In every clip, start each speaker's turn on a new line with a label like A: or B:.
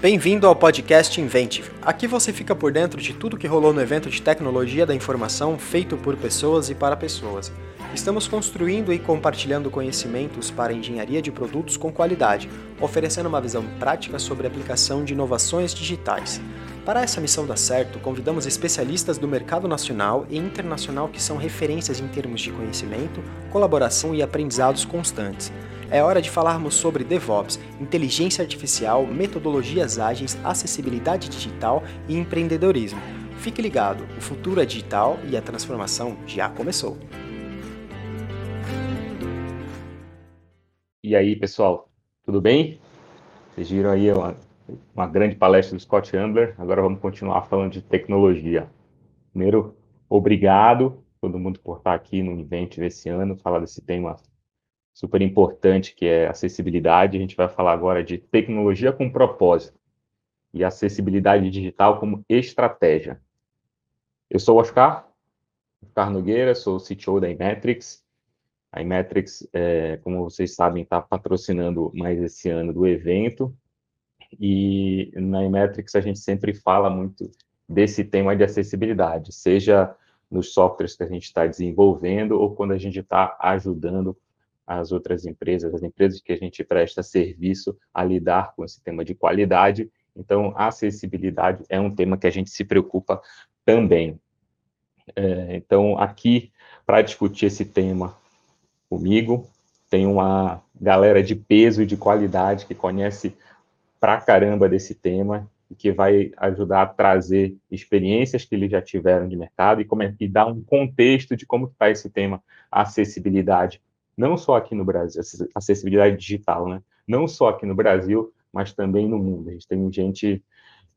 A: Bem-vindo ao podcast Inventive. Aqui você fica por dentro de tudo que rolou no evento de tecnologia da informação feito por pessoas e para pessoas. Estamos construindo e compartilhando conhecimentos para engenharia de produtos com qualidade, oferecendo uma visão prática sobre a aplicação de inovações digitais. Para essa missão dar certo, convidamos especialistas do mercado nacional e internacional que são referências em termos de conhecimento, colaboração e aprendizados constantes. É hora de falarmos sobre DevOps, inteligência artificial, metodologias ágeis, acessibilidade digital e empreendedorismo. Fique ligado, o futuro é digital e a transformação já começou.
B: E aí, pessoal, tudo bem? Vocês viram aí uma, uma grande palestra do Scott Ambler. Agora vamos continuar falando de tecnologia. Primeiro, obrigado todo mundo por estar aqui no evento desse ano, falar desse tema super importante que é acessibilidade. A gente vai falar agora de tecnologia com propósito e acessibilidade digital como estratégia. Eu sou o Oscar, Oscar Nogueira, sou o CTO da Imetrics. A Imetrics, é, como vocês sabem, está patrocinando mais esse ano do evento. E na Imetrics a gente sempre fala muito desse tema de acessibilidade, seja nos softwares que a gente está desenvolvendo ou quando a gente está ajudando as outras empresas, as empresas que a gente presta serviço a lidar com esse tema de qualidade. Então, a acessibilidade é um tema que a gente se preocupa também. É, então, aqui, para discutir esse tema comigo, tem uma galera de peso e de qualidade que conhece pra caramba desse tema e que vai ajudar a trazer experiências que eles já tiveram de mercado e, como, é, e dar um contexto de como está esse tema acessibilidade não só aqui no Brasil, acessibilidade digital, né? Não só aqui no Brasil, mas também no mundo. A gente tem gente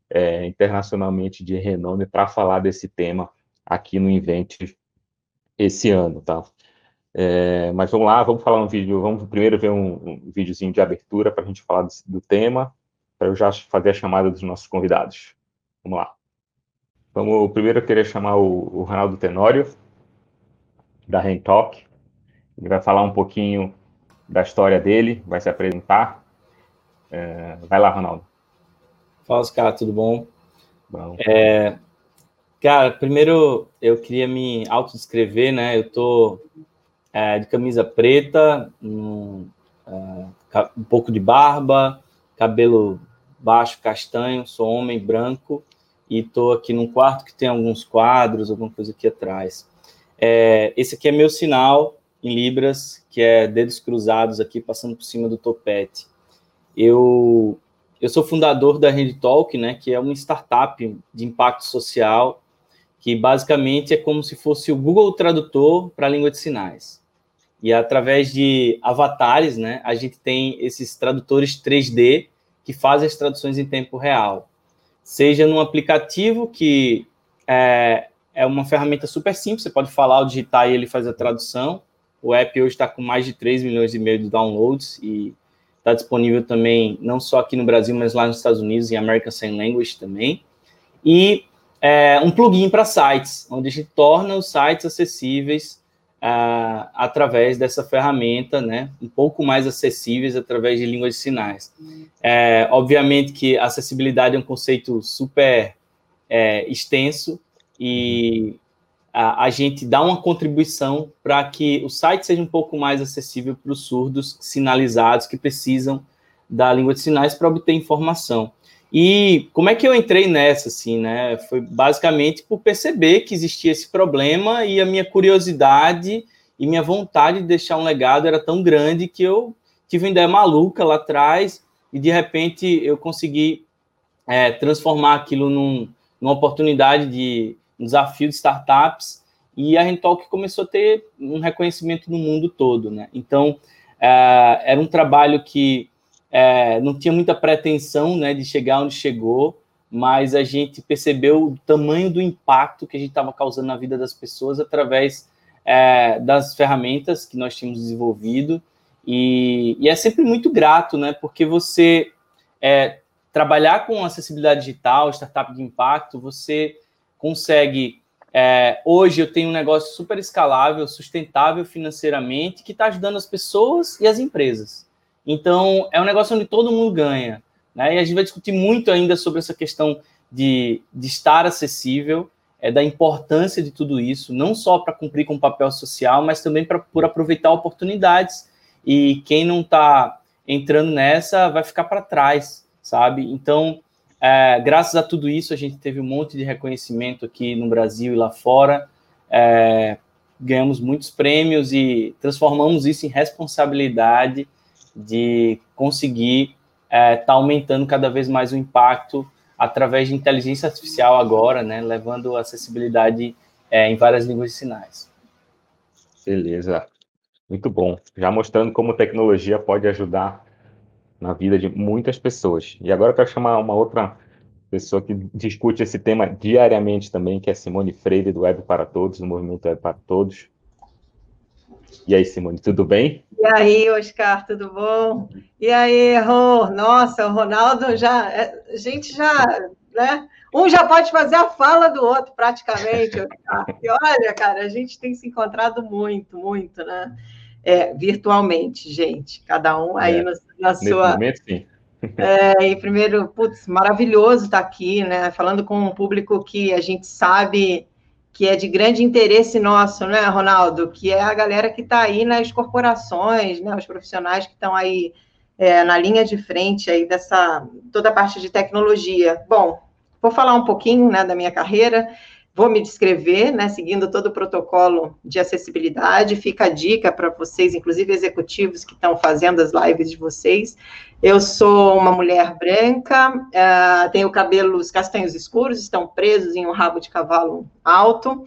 B: é, internacionalmente de renome para falar desse tema aqui no Invent esse ano, tá? É, mas vamos lá, vamos falar um vídeo, vamos primeiro ver um, um videozinho de abertura para a gente falar do, do tema, para eu já fazer a chamada dos nossos convidados. Vamos lá. Vamos, primeiro eu queria chamar o, o Ronaldo Tenório, da Rentalk. Ele vai falar um pouquinho da história dele, vai se apresentar. É, vai lá, Ronaldo.
C: Fala, cara, tudo bom? Bom. É, cara, primeiro eu queria me autodescrever, né? Eu tô é, de camisa preta, um, é, um pouco de barba, cabelo baixo, castanho, sou homem branco e tô aqui num quarto que tem alguns quadros, alguma coisa aqui atrás. É, esse aqui é meu sinal em libras, que é dedos cruzados aqui, passando por cima do topete. Eu, eu sou fundador da Talk, né, que é uma startup de impacto social, que basicamente é como se fosse o Google Tradutor para a língua de sinais. E através de avatares, né, a gente tem esses tradutores 3D que fazem as traduções em tempo real. Seja num aplicativo que é, é uma ferramenta super simples, você pode falar, digitar e ele faz a tradução, o app hoje está com mais de 3 milhões e meio de downloads e está disponível também, não só aqui no Brasil, mas lá nos Estados Unidos, em American Sign Language também. E é, um plugin para sites, onde a gente torna os sites acessíveis uh, através dessa ferramenta, né, um pouco mais acessíveis através de língua de sinais. É, obviamente que acessibilidade é um conceito super é, extenso e a, a gente dá uma contribuição para que o site seja um pouco mais acessível para os surdos sinalizados que precisam da língua de sinais para obter informação. E como é que eu entrei nessa, assim, né? Foi basicamente por perceber que existia esse problema e a minha curiosidade e minha vontade de deixar um legado era tão grande que eu tive uma ideia maluca lá atrás e de repente eu consegui é, transformar aquilo num, numa oportunidade de um desafio de startups, e a Rentalk começou a ter um reconhecimento no mundo todo, né? Então, é, era um trabalho que é, não tinha muita pretensão, né, de chegar onde chegou, mas a gente percebeu o tamanho do impacto que a gente estava causando na vida das pessoas através é, das ferramentas que nós tínhamos desenvolvido, e, e, é sempre muito grato, né, porque você é, trabalhar com acessibilidade digital, startup de impacto, você consegue. É, hoje eu tenho um negócio super escalável, sustentável financeiramente, que está ajudando as pessoas e as empresas. Então, é um negócio onde todo mundo ganha. Né? E a gente vai discutir muito ainda sobre essa questão de, de estar acessível, é, da importância de tudo isso, não só para cumprir com o papel social, mas também para por aproveitar oportunidades. E quem não está entrando nessa vai ficar para trás, sabe? Então, é, graças a tudo isso, a gente teve um monte de reconhecimento aqui no Brasil e lá fora. É, ganhamos muitos prêmios e transformamos isso em responsabilidade de conseguir estar é, tá aumentando cada vez mais o impacto através de inteligência artificial agora, né, levando acessibilidade é, em várias línguas de sinais.
B: Beleza, muito bom. Já mostrando como tecnologia pode ajudar na vida de muitas pessoas. E agora eu quero chamar uma outra pessoa que discute esse tema diariamente também, que é Simone Freire, do Web para Todos, do Movimento Web para Todos. E aí, Simone, tudo bem?
D: E aí, Oscar, tudo bom? E aí, Rô? Nossa, o Ronaldo já. É, a gente já. Né? Um já pode fazer a fala do outro, praticamente, Oscar. E olha, cara, a gente tem se encontrado muito, muito, né? É, virtualmente, gente. Cada um aí é, na sua. Momento, sim. É, e primeiro, putz, maravilhoso estar aqui, né? Falando com um público que a gente sabe que é de grande interesse nosso, né, Ronaldo? Que é a galera que está aí nas corporações, né, os profissionais que estão aí é, na linha de frente aí dessa toda a parte de tecnologia. Bom, vou falar um pouquinho né, da minha carreira. Vou me descrever, né, seguindo todo o protocolo de acessibilidade. Fica a dica para vocês, inclusive executivos que estão fazendo as lives de vocês. Eu sou uma mulher branca, uh, tenho cabelos castanhos escuros, estão presos em um rabo de cavalo alto.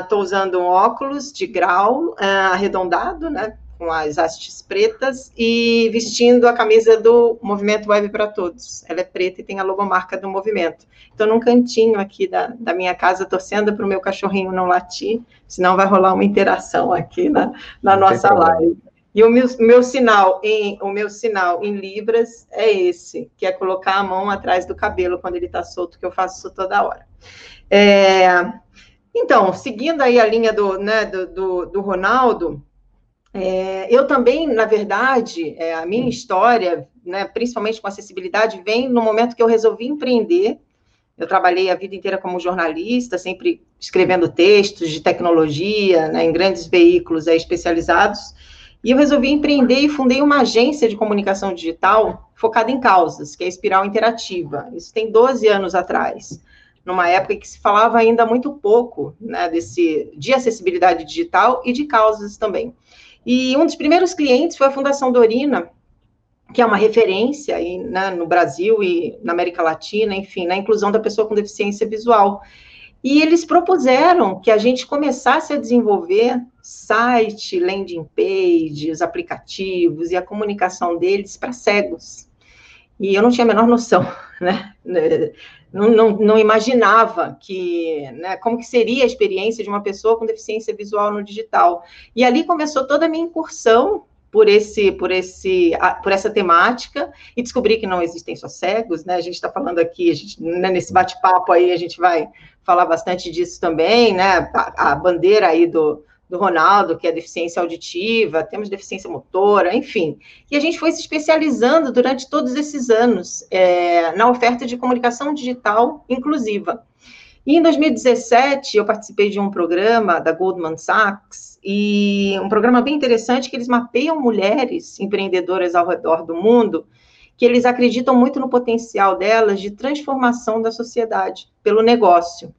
D: Estou uh, usando um óculos de grau uh, arredondado, né, com as hastes pretas e vestindo a camisa do Movimento Web para Todos. Ela é preta e tem a logomarca do movimento. Estou num cantinho aqui da, da minha casa, torcendo para o meu cachorrinho não latir, senão vai rolar uma interação aqui na, na nossa live. E o meu, meu, sinal em o meu sinal em libras é esse, que é colocar a mão atrás do cabelo quando ele está solto, que eu faço isso toda hora. É, então, seguindo aí a linha do, né, do, do, do Ronaldo, é, eu também, na verdade, é, a minha história, né, principalmente com acessibilidade, vem no momento que eu resolvi empreender. Eu trabalhei a vida inteira como jornalista, sempre escrevendo textos de tecnologia, né, em grandes veículos especializados. E eu resolvi empreender e fundei uma agência de comunicação digital focada em causas, que é a Espiral Interativa. Isso tem 12 anos atrás, numa época que se falava ainda muito pouco né, desse, de acessibilidade digital e de causas também. E um dos primeiros clientes foi a Fundação Dorina, que é uma referência aí, né, no Brasil e na América Latina, enfim, na inclusão da pessoa com deficiência visual. E eles propuseram que a gente começasse a desenvolver site, landing pages, aplicativos e a comunicação deles para cegos. E eu não tinha a menor noção, né? não, não, não imaginava que, né, como que seria a experiência de uma pessoa com deficiência visual no digital. E ali começou toda a minha incursão por esse, por esse, por essa temática e descobri que não existem só cegos, né? A gente está falando aqui, gente, né, nesse bate-papo aí a gente vai falar bastante disso também, né? A, a bandeira aí do, do Ronaldo, que é deficiência auditiva, temos deficiência motora, enfim. E a gente foi se especializando durante todos esses anos é, na oferta de comunicação digital inclusiva. E em 2017, eu participei de um programa da Goldman Sachs, e um programa bem interessante que eles mapeiam mulheres empreendedoras ao redor do mundo, que eles acreditam muito no potencial delas de transformação da sociedade pelo negócio.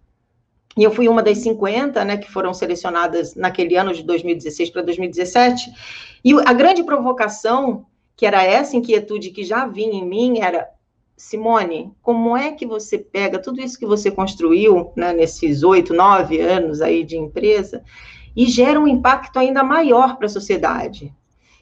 D: E eu fui uma das 50, né, que foram selecionadas naquele ano de 2016 para 2017. E a grande provocação, que era essa inquietude que já vinha em mim, era Simone, como é que você pega tudo isso que você construiu né, nesses oito, nove anos aí de empresa e gera um impacto ainda maior para a sociedade?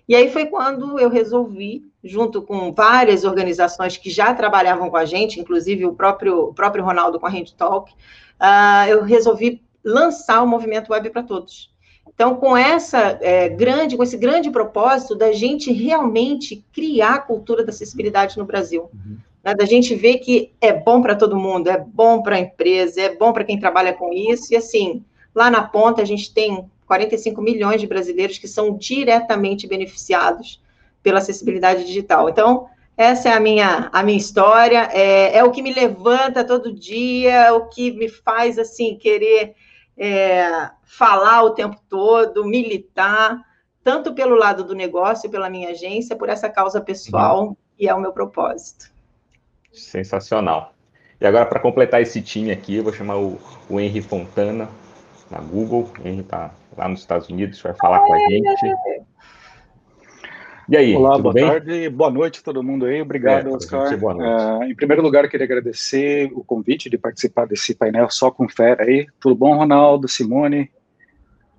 D: E aí foi quando eu resolvi, junto com várias organizações que já trabalhavam com a gente, inclusive o próprio, o próprio Ronaldo com a Hand Talk, uh, eu resolvi lançar o movimento Web para Todos. Então, com essa é, grande, com esse grande propósito da gente realmente criar a cultura da acessibilidade no Brasil, uhum. né, da gente ver que é bom para todo mundo, é bom para a empresa, é bom para quem trabalha com isso, e assim, lá na ponta a gente tem 45 milhões de brasileiros que são diretamente beneficiados pela acessibilidade digital. Então, Essa é a minha, a minha história, é, é o que me levanta todo dia, é o que me faz, assim, querer é, falar o tempo todo, militar, tanto pelo lado do negócio, pela minha agência, por essa causa pessoal, uhum. e é o meu propósito.
B: Sensacional. E agora, para completar esse time aqui, eu vou chamar o, o Henry Fontana, na Google. O Henry está lá nos Estados Unidos, vai falar com a gente.
E: E aí, Olá, boa bem? tarde, boa noite a todo mundo aí. Obrigado, é, Oscar. Boa noite. Uh, em primeiro lugar, queria agradecer o convite de participar desse painel Só com Fera aí. Tudo bom, Ronaldo, Simone?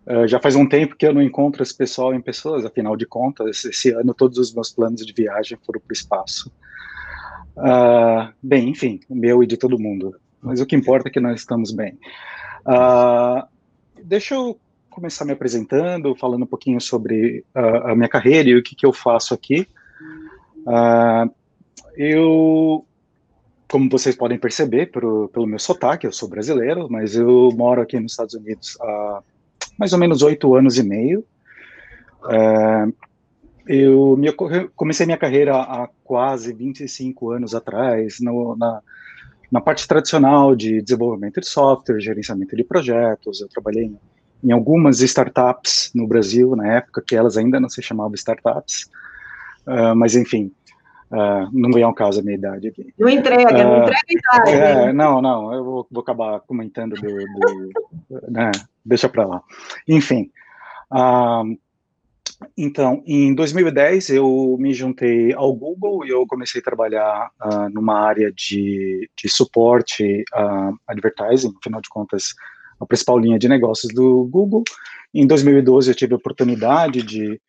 E: Uh, já faz um tempo que eu não encontro esse pessoal em pessoas, afinal de contas, esse ano todos os meus planos de viagem foram para o espaço. Uh, bem, enfim, o meu e de todo mundo. Mas o que importa é que nós estamos bem. deixa eu começar me apresentando, falando um pouquinho sobre uh, a minha carreira e o que, que eu faço aqui. Uh, eu, como vocês podem perceber pro, pelo meu sotaque, eu sou brasileiro, mas eu moro aqui nos Estados Unidos há mais ou menos oito anos e meio. Uh, eu me, comecei minha carreira há quase 25 anos atrás, no, na, na parte tradicional de desenvolvimento de software, gerenciamento de projetos. Eu trabalhei em em algumas startups no Brasil, na época que elas ainda não se chamavam startups, uh, mas enfim, uh, não vem ao caso a minha idade aqui.
D: Não entrega, uh, não ah, entrega idade.
E: É, não, não, eu vou, vou acabar comentando do, do né, deixa para lá. Enfim, então, em 2010 eu me juntei ao Google e eu comecei a trabalhar numa área de, de suporte uh, advertising, afinal de contas, a principal linha de negócios do Google. Em 2012, eu tive a oportunidade de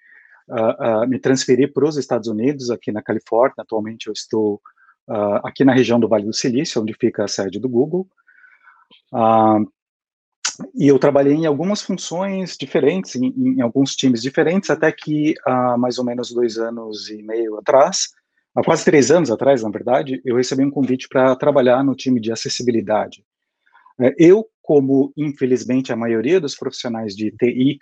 E: uh, uh, me transferir para os Estados Unidos, aqui na Califórnia. Atualmente, eu estou uh, aqui na região do Vale do Silício, onde fica a sede do Google. e eu trabalhei em algumas funções diferentes, em, em alguns times diferentes, até que há mais ou menos dois anos e meio atrás, há quase três anos atrás, na verdade, eu recebi um convite para trabalhar no time de acessibilidade. É, eu, como infelizmente a maioria dos profissionais de TI,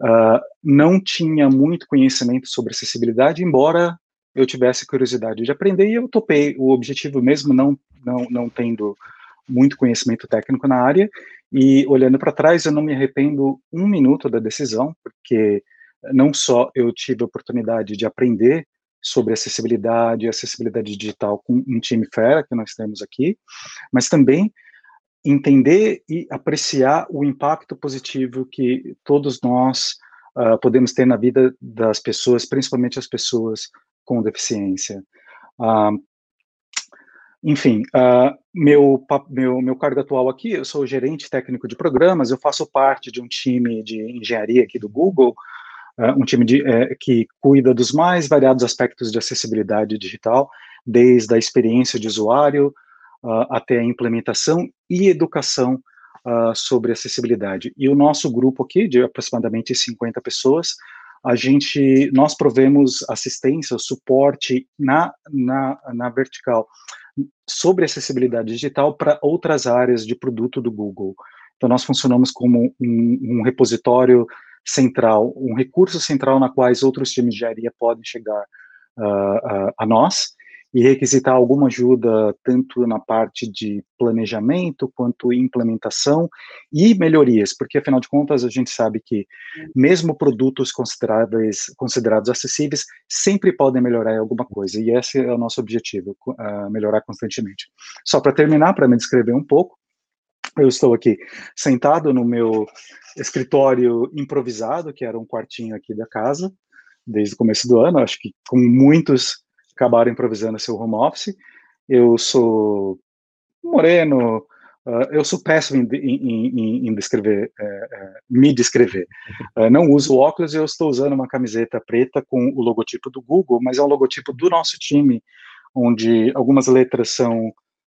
E: uh, ah, não tinha muito conhecimento sobre acessibilidade, embora eu tivesse curiosidade de aprender e eu topei o objetivo mesmo não, não, não tendo muito conhecimento técnico na área. E olhando para trás eu não me arrependo um minuto da decisão porque não só eu tive a oportunidade de aprender sobre acessibilidade acessibilidade digital com um time fera que nós temos aqui, mas também entender e apreciar o impacto positivo que todos nós uh, podemos ter na vida das pessoas, principalmente as pessoas com deficiência. Uh, enfim, uh, meu, meu, meu cargo atual aqui, eu sou gerente técnico de programas, eu faço parte de um time de engenharia aqui do Google, um time de, eh, que cuida dos mais variados aspectos de acessibilidade digital, desde a experiência de usuário, uh, até a implementação e educação uh, sobre acessibilidade. E o nosso grupo aqui, de aproximadamente 50 pessoas, a gente, nós provemos assistência, suporte na, na, na vertical sobre acessibilidade digital para outras áreas de produto do Google. Então, nós funcionamos como um, um repositório central, um recurso central na quais outros times de engenharia podem chegar uh, a nós, e requisitar alguma ajuda tanto na parte de planejamento quanto implementação e melhorias, porque afinal de contas a gente sabe que mesmo produtos consideráveis, considerados acessíveis sempre podem melhorar alguma coisa e esse é o nosso objetivo, uh, melhorar constantemente. Só para terminar, para me descrever um pouco, eu estou aqui sentado no meu escritório improvisado, que era um quartinho aqui da casa, desde o começo do ano, acho que com muitos acabaram improvisando seu home office. Eu sou moreno, uh, eu sou péssimo em, em, em, em descrever, é, é, me descrever. Uh, não uso óculos eu estou usando uma camiseta preta com o logotipo do Google, mas é um logotipo do nosso time, onde algumas letras são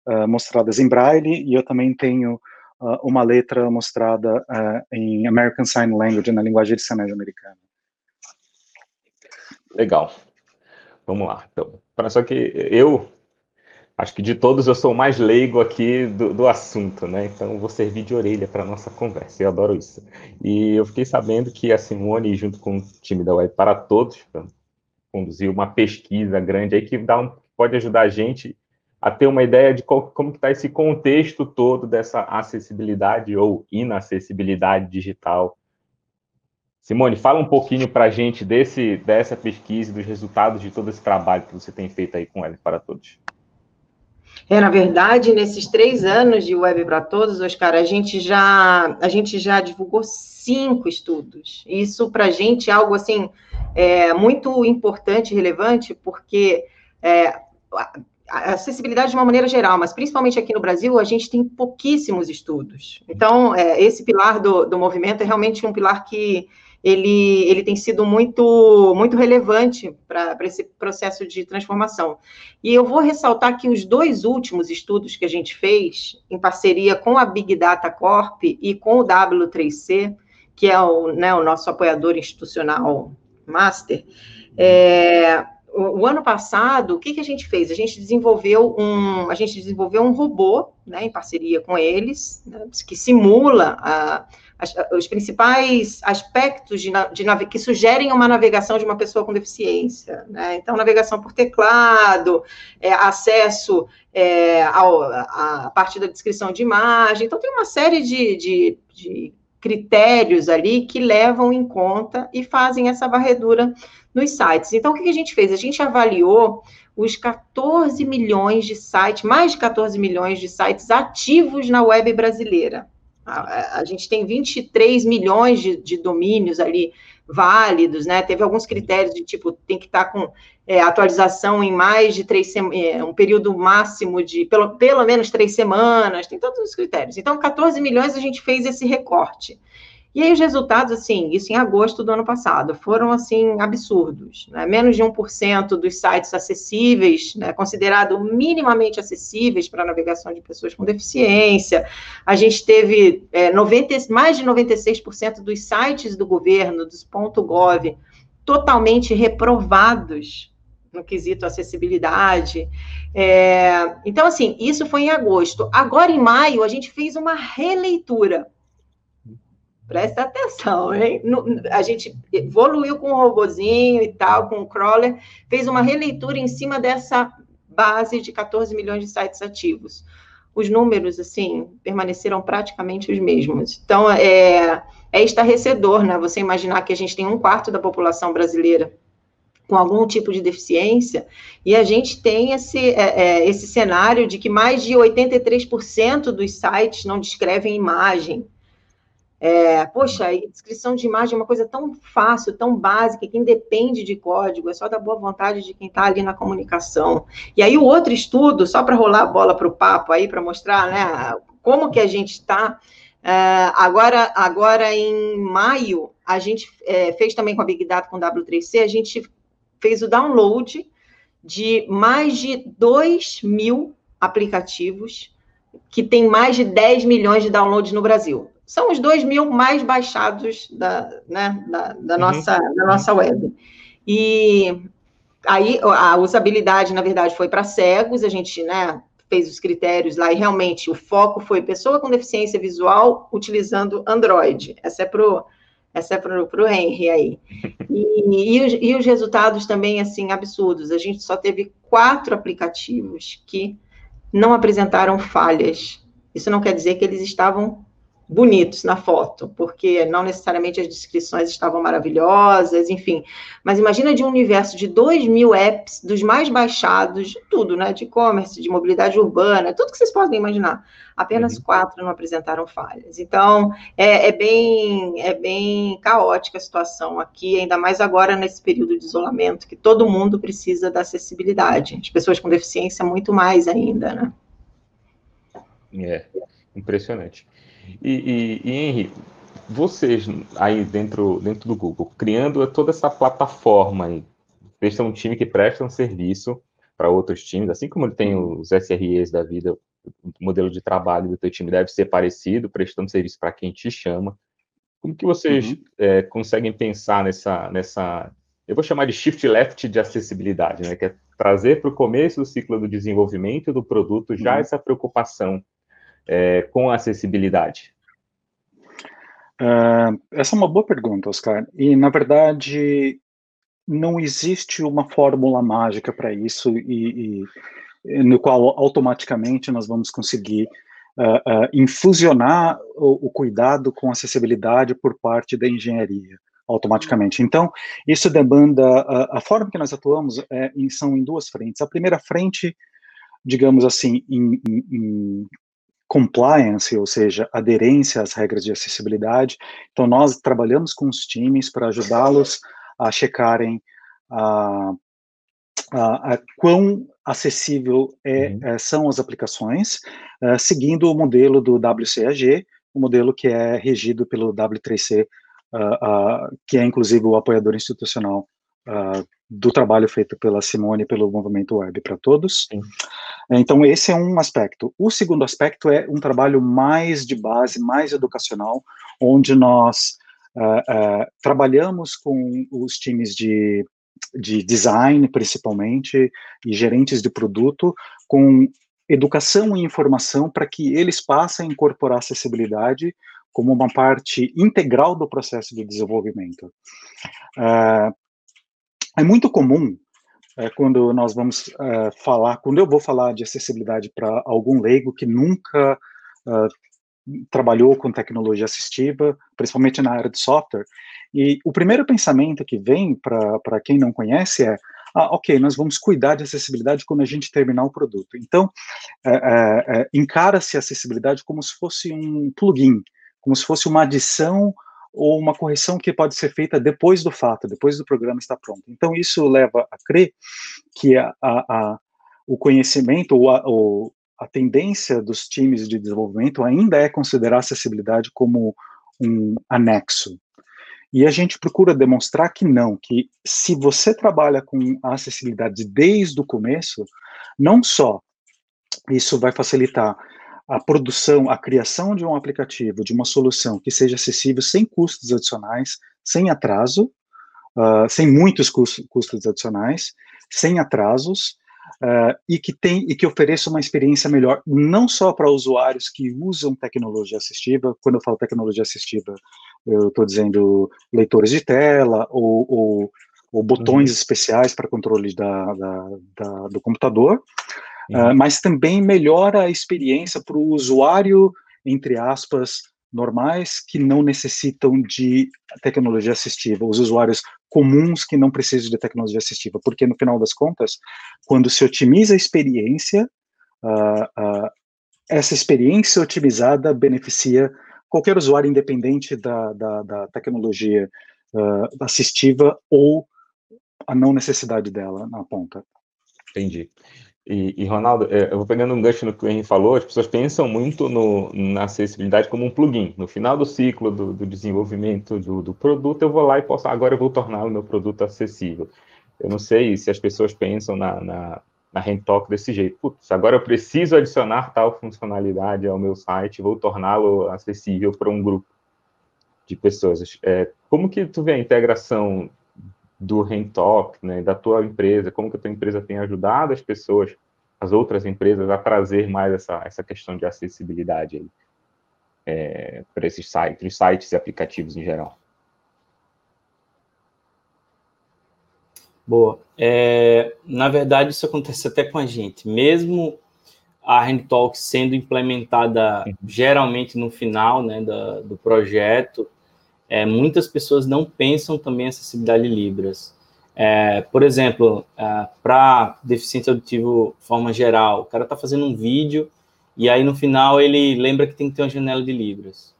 E: uh, mostradas em braille e eu também tenho uma letra mostrada em American Sign Language, na linguagem de sinais americana.
B: Legal. Vamos lá. Então, só que eu acho que de todos eu sou o mais leigo aqui do, do assunto, né? Então vou servir de orelha para nossa conversa. Eu adoro isso. E eu fiquei sabendo que a Simone, junto com o time da Web para Todos, conduziu uma pesquisa grande aí que dá um, pode ajudar a gente a ter uma ideia de qual, como está esse contexto todo dessa acessibilidade ou inacessibilidade digital. Simone, fala um pouquinho para a gente desse, dessa pesquisa dos resultados de todo esse trabalho que você tem feito aí com Web para Todos.
D: É, na verdade, nesses três anos de Web para Todos, Oscar, a gente já, a gente já divulgou cinco estudos. Isso, para a gente, é algo, assim, é, muito importante e relevante, porque é, a acessibilidade de uma maneira geral, mas principalmente aqui no Brasil, a gente tem pouquíssimos estudos. Então, é, esse pilar do, do movimento é realmente um pilar que ele, ele tem sido muito, muito relevante para esse processo de transformação. E eu vou ressaltar que os dois últimos estudos que a gente fez, em parceria com a Big Data Corp e com o W3C, que é o, né, o nosso apoiador institucional master, é, o, o, ano passado, o que, que a gente fez? A gente desenvolveu um, a gente desenvolveu um robô, né, em parceria com eles, né, que simula a, as, os principais aspectos de, de, que sugerem uma navegação de uma pessoa com deficiência. Né? Então, navegação por teclado, é, acesso é, ao, a partir da descrição de imagem. Então, tem uma série de, de, de critérios ali que levam em conta e fazem essa varredura nos sites. Então, o que a gente fez? A gente avaliou os 14 milhões de sites, mais de 14 milhões de sites ativos na web brasileira. A, a gente tem 23 milhões de, de, domínios ali válidos, né? Teve alguns critérios de tipo, tem que estar tá com é, atualização em mais de três semanas, é, um período máximo de pelo, pelo menos três semanas, tem todos os critérios. Então, 14 milhões a gente fez esse recorte. E aí os resultados, assim, isso em agosto do ano passado, foram, assim, absurdos. Né? Menos de 1% dos sites acessíveis, né, considerado minimamente acessíveis para navegação de pessoas com deficiência. A gente teve é, 90, mais de 96% dos sites do governo, dos .gov, totalmente reprovados no quesito acessibilidade. É, então, assim, isso foi em agosto. Agora, em maio, a gente fez uma releitura Presta atenção, hein? A gente evoluiu com o robozinho e tal, com o crawler, fez uma releitura em cima dessa base de 14 milhões de sites ativos. Os números, assim, permaneceram praticamente os mesmos. Então, é, é estarrecedor, né? Você imaginar que a gente tem um quarto da população brasileira com algum tipo de deficiência, e a gente tem esse, é, é, esse cenário de que mais de 83% dos sites não descrevem imagem, é, poxa, descrição de imagem é uma coisa tão fácil, tão básica, que independe de código, é só da boa vontade de quem está ali na comunicação. E aí o outro estudo, só para rolar a bola para o papo aí, para mostrar né, como que a gente está. É, agora, agora, em maio, a gente é, fez também com a Big Data, com o W3C, a gente fez o download de mais de 2 mil aplicativos que tem mais de 10 milhões de downloads no Brasil são os 2 mil mais baixados da, né, da, da uhum. nossa, da nossa web. E aí a usabilidade, na verdade, foi para cegos, a gente né, fez os critérios lá e realmente o foco foi pessoa com deficiência visual utilizando Android. Essa é para essa é para o Henry aí. E, e, os, e os resultados também, assim, absurdos. A gente só teve quatro aplicativos que não apresentaram falhas. Isso não quer dizer que eles estavam bonitos na foto, porque não necessariamente as descrições estavam maravilhosas, enfim. Mas imagina de um universo de 2 mil apps, dos mais baixados, de tudo, né? De e-commerce, de mobilidade urbana, tudo que vocês podem imaginar. Apenas uhum. quatro não apresentaram falhas. Então, é, é, bem, é bem caótica a situação aqui, ainda mais agora nesse período de isolamento, que todo mundo precisa da acessibilidade. As pessoas com deficiência, muito mais ainda, né?
B: É, impressionante. E, e, e Henry, vocês aí dentro, dentro do Google, criando toda essa plataforma aí, vocês são um time que presta um serviço para outros times, assim como tem os SREs da vida, o modelo de trabalho do teu time deve ser parecido, prestando serviço para quem te chama. Como que vocês uhum. é, conseguem pensar nessa, nessa, eu vou chamar de shift left de acessibilidade, né? Que é trazer para o começo do ciclo do desenvolvimento do produto já uhum. essa preocupação é, com acessibilidade?
E: Uh, essa é uma boa pergunta, Oscar. E, na verdade, não existe uma fórmula mágica para isso e, e, no qual automaticamente nós vamos conseguir uh, uh, infusionar o, o, cuidado com acessibilidade por parte da engenharia automaticamente. Então, isso demanda a, a forma que nós atuamos é, em, são em duas frentes. A primeira frente, digamos assim, em, em, em compliance, ou seja, aderência às regras de acessibilidade. Então, nós trabalhamos com os times para ajudá-los a checarem a, a, a, quão acessível é, uhum. é, são as aplicações, uh, seguindo o modelo do WCAG, o modelo que é regido pelo W3C, uh, uh, que é inclusive o apoiador institucional do trabalho feito pela Simone pelo Movimento Web para Todos. Sim. Então, esse é um aspecto. O segundo aspecto é um trabalho mais de base, mais educacional, onde nós uh, uh, trabalhamos com os times de, de design, principalmente, e gerentes de produto, com educação e informação para que eles passem a incorporar acessibilidade como uma parte integral do processo de desenvolvimento. Uh, é muito comum é, quando nós vamos é, falar, quando eu vou falar de acessibilidade para algum leigo que nunca uh, trabalhou com tecnologia assistiva, principalmente na área de software, e o primeiro pensamento que vem para quem não conhece é, ah, ok, nós vamos cuidar de acessibilidade quando a gente terminar o produto. Então, é, é, encara-se a acessibilidade como se fosse um plugin, como se fosse uma adição ou uma correção que pode ser feita depois do fato, depois do programa estar pronto. Então, isso leva a crer que a, a, a o conhecimento ou a, ou a tendência dos times de desenvolvimento ainda é considerar acessibilidade como um anexo. E a gente procura demonstrar que não, que se você trabalha com a acessibilidade desde o começo, não só isso vai facilitar a produção, a criação de um aplicativo, de uma solução que seja acessível sem custos adicionais, sem atraso, uh, sem muitos custos, custos adicionais, sem atrasos, uh, e que tem e que ofereça uma experiência melhor, não só para usuários que usam tecnologia assistiva. Quando eu falo tecnologia assistiva, eu estou dizendo leitores de tela ou, ou, ou botões uhum. especiais para controle da, da, da, do computador, Uh, mas também melhora a experiência para o usuário, entre aspas, normais, que não necessitam de tecnologia assistiva, os usuários comuns que não precisam de tecnologia assistiva, porque no final das contas, quando se otimiza a experiência, uh, uh, essa experiência otimizada beneficia qualquer usuário independente da, da, da tecnologia assistiva ou a não necessidade dela na ponta.
B: Entendi. E, e, Ronaldo, é, eu vou pegando um gancho no que o Henrique falou, as pessoas pensam muito no, na acessibilidade como um plugin. No final do ciclo do, do desenvolvimento do, do, produto, eu vou lá e posso, agora eu vou tornar o meu produto acessível. Eu não sei se as pessoas pensam na, na, na Rentalk desse jeito. Putz, agora eu preciso adicionar tal funcionalidade ao meu site, vou torná-lo acessível para um grupo de pessoas. É, como que tu vê a integração do Rentalk, né, da tua empresa, como que a tua empresa tem ajudado as pessoas, as outras empresas, a trazer mais essa, essa questão de acessibilidade é, para esses sites, sites e aplicativos em geral.
C: Boa. É, na verdade, isso acontece até com a gente. Mesmo a Rentalk sendo implementada uhum. geralmente no final né, da, do projeto, é, muitas pessoas não pensam também em acessibilidade de Libras. É, por exemplo, é, para deficiente auditivo de forma geral, o cara está fazendo um vídeo e aí no final ele lembra que tem que ter uma janela de Libras.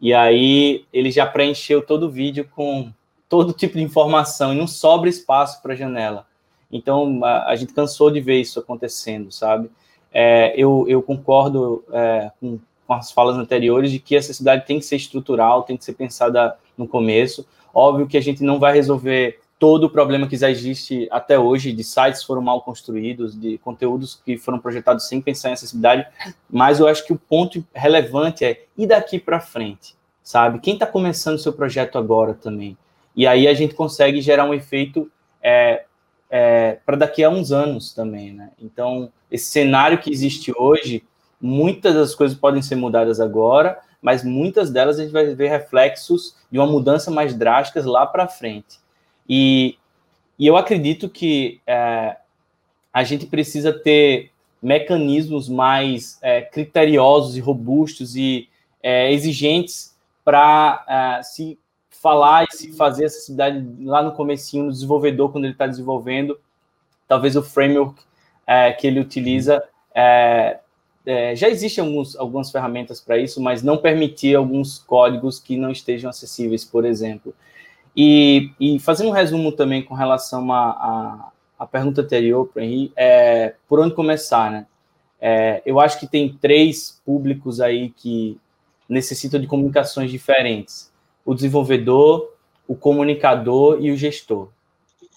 C: E aí ele já preencheu todo o vídeo com todo tipo de informação e não sobra espaço para a janela. Então a, a, gente cansou de ver isso acontecendo, sabe? É, eu, eu concordo é, com com as falas anteriores de que a acessibilidade tem que ser estrutural, tem que ser pensada no começo. Óbvio que a gente não vai resolver todo o problema que já existe até hoje, de sites foram mal construídos, de conteúdos que foram projetados sem pensar em acessibilidade, mas eu acho que o ponto relevante é ir daqui para frente, sabe? Quem está começando seu projeto agora também? E aí a gente consegue gerar um efeito é, é, para daqui a uns anos também, né? Então, esse cenário que existe hoje, Muitas das coisas podem ser mudadas agora, mas muitas delas a gente vai ver reflexos de uma mudança mais drástica lá para frente. E, E eu acredito que é, a gente precisa ter mecanismos mais é, criteriosos e robustos e é, exigentes para é, se falar e se fazer acessibilidade lá no comecinho, no desenvolvedor, quando ele está desenvolvendo, talvez o framework é, que ele utiliza é, já existem alguns, algumas ferramentas para isso, mas não permitir alguns códigos que não estejam acessíveis, por exemplo. E, e fazendo um resumo também com relação à a, pergunta anterior para Henri, é, por onde começar, né? É, eu acho que tem três públicos aí que necessitam de comunicações diferentes: o desenvolvedor, o comunicador e o gestor.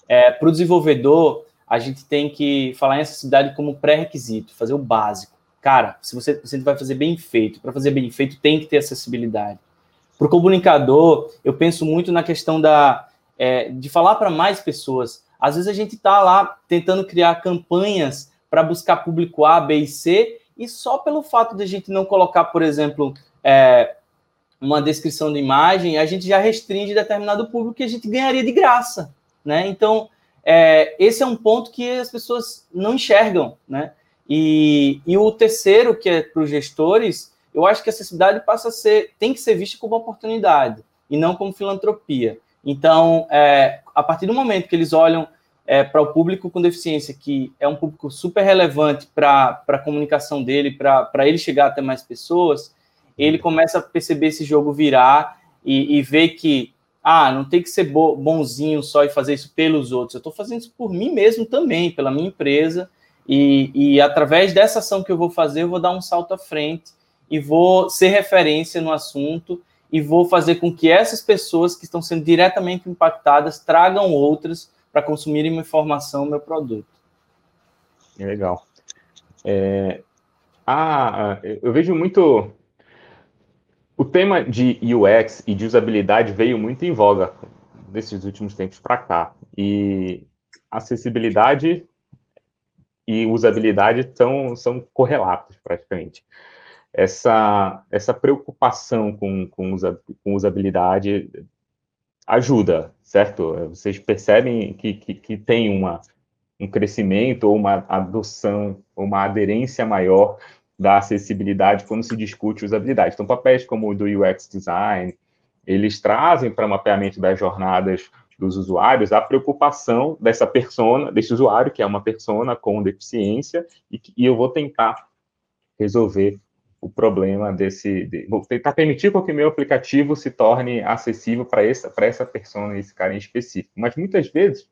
C: É, para o desenvolvedor, a gente tem que falar em acessibilidade como pré-requisito, fazer o básico. Cara, se você, você vai fazer bem feito, para fazer bem feito tem que ter acessibilidade. Para o comunicador, eu penso muito na questão da, é, de falar para mais pessoas. Às vezes a gente está lá tentando criar campanhas para buscar público A, B e C, e só pelo fato de a gente não colocar, por exemplo, é, uma descrição de imagem, a gente já restringe determinado público que a gente ganharia de graça. Né? Então, é, esse é um ponto que as pessoas não enxergam, né? E, e o terceiro, que é para os gestores, eu acho que a acessibilidade passa a ser, tem que ser vista como oportunidade e não como filantropia. Então, é, a partir do momento que eles olham é, para o público com deficiência, que é um público super relevante para a comunicação dele, para ele chegar até mais pessoas, ele começa a perceber esse jogo virar e, e ver que ah, não tem que ser bonzinho só e fazer isso pelos outros. Eu estou fazendo isso por mim mesmo também, pela minha empresa. E, e através dessa ação que eu vou fazer, eu vou dar um salto à frente e vou ser referência no assunto e vou fazer com que essas pessoas que estão sendo diretamente impactadas tragam outras para consumirem uma informação, meu produto.
B: Legal. É, ah, eu vejo muito o tema de UX e de usabilidade veio muito em voga nesses últimos tempos para cá. E acessibilidade e usabilidade são, são correlatos, praticamente. Essa, essa preocupação com, com, usa, com usabilidade ajuda, certo? Vocês percebem que, que, que tem uma, um crescimento ou uma adoção, uma aderência maior da acessibilidade quando se discute usabilidade. Então, papéis como o do UX Design, eles trazem para mapeamento das jornadas dos usuários a preocupação dessa persona, desse usuário, que é uma persona com deficiência, e, e eu vou tentar resolver o problema desse. De, vou tentar permitir que o meu aplicativo se torne acessível para essa, essa persona, esse cara em específico. Mas muitas vezes,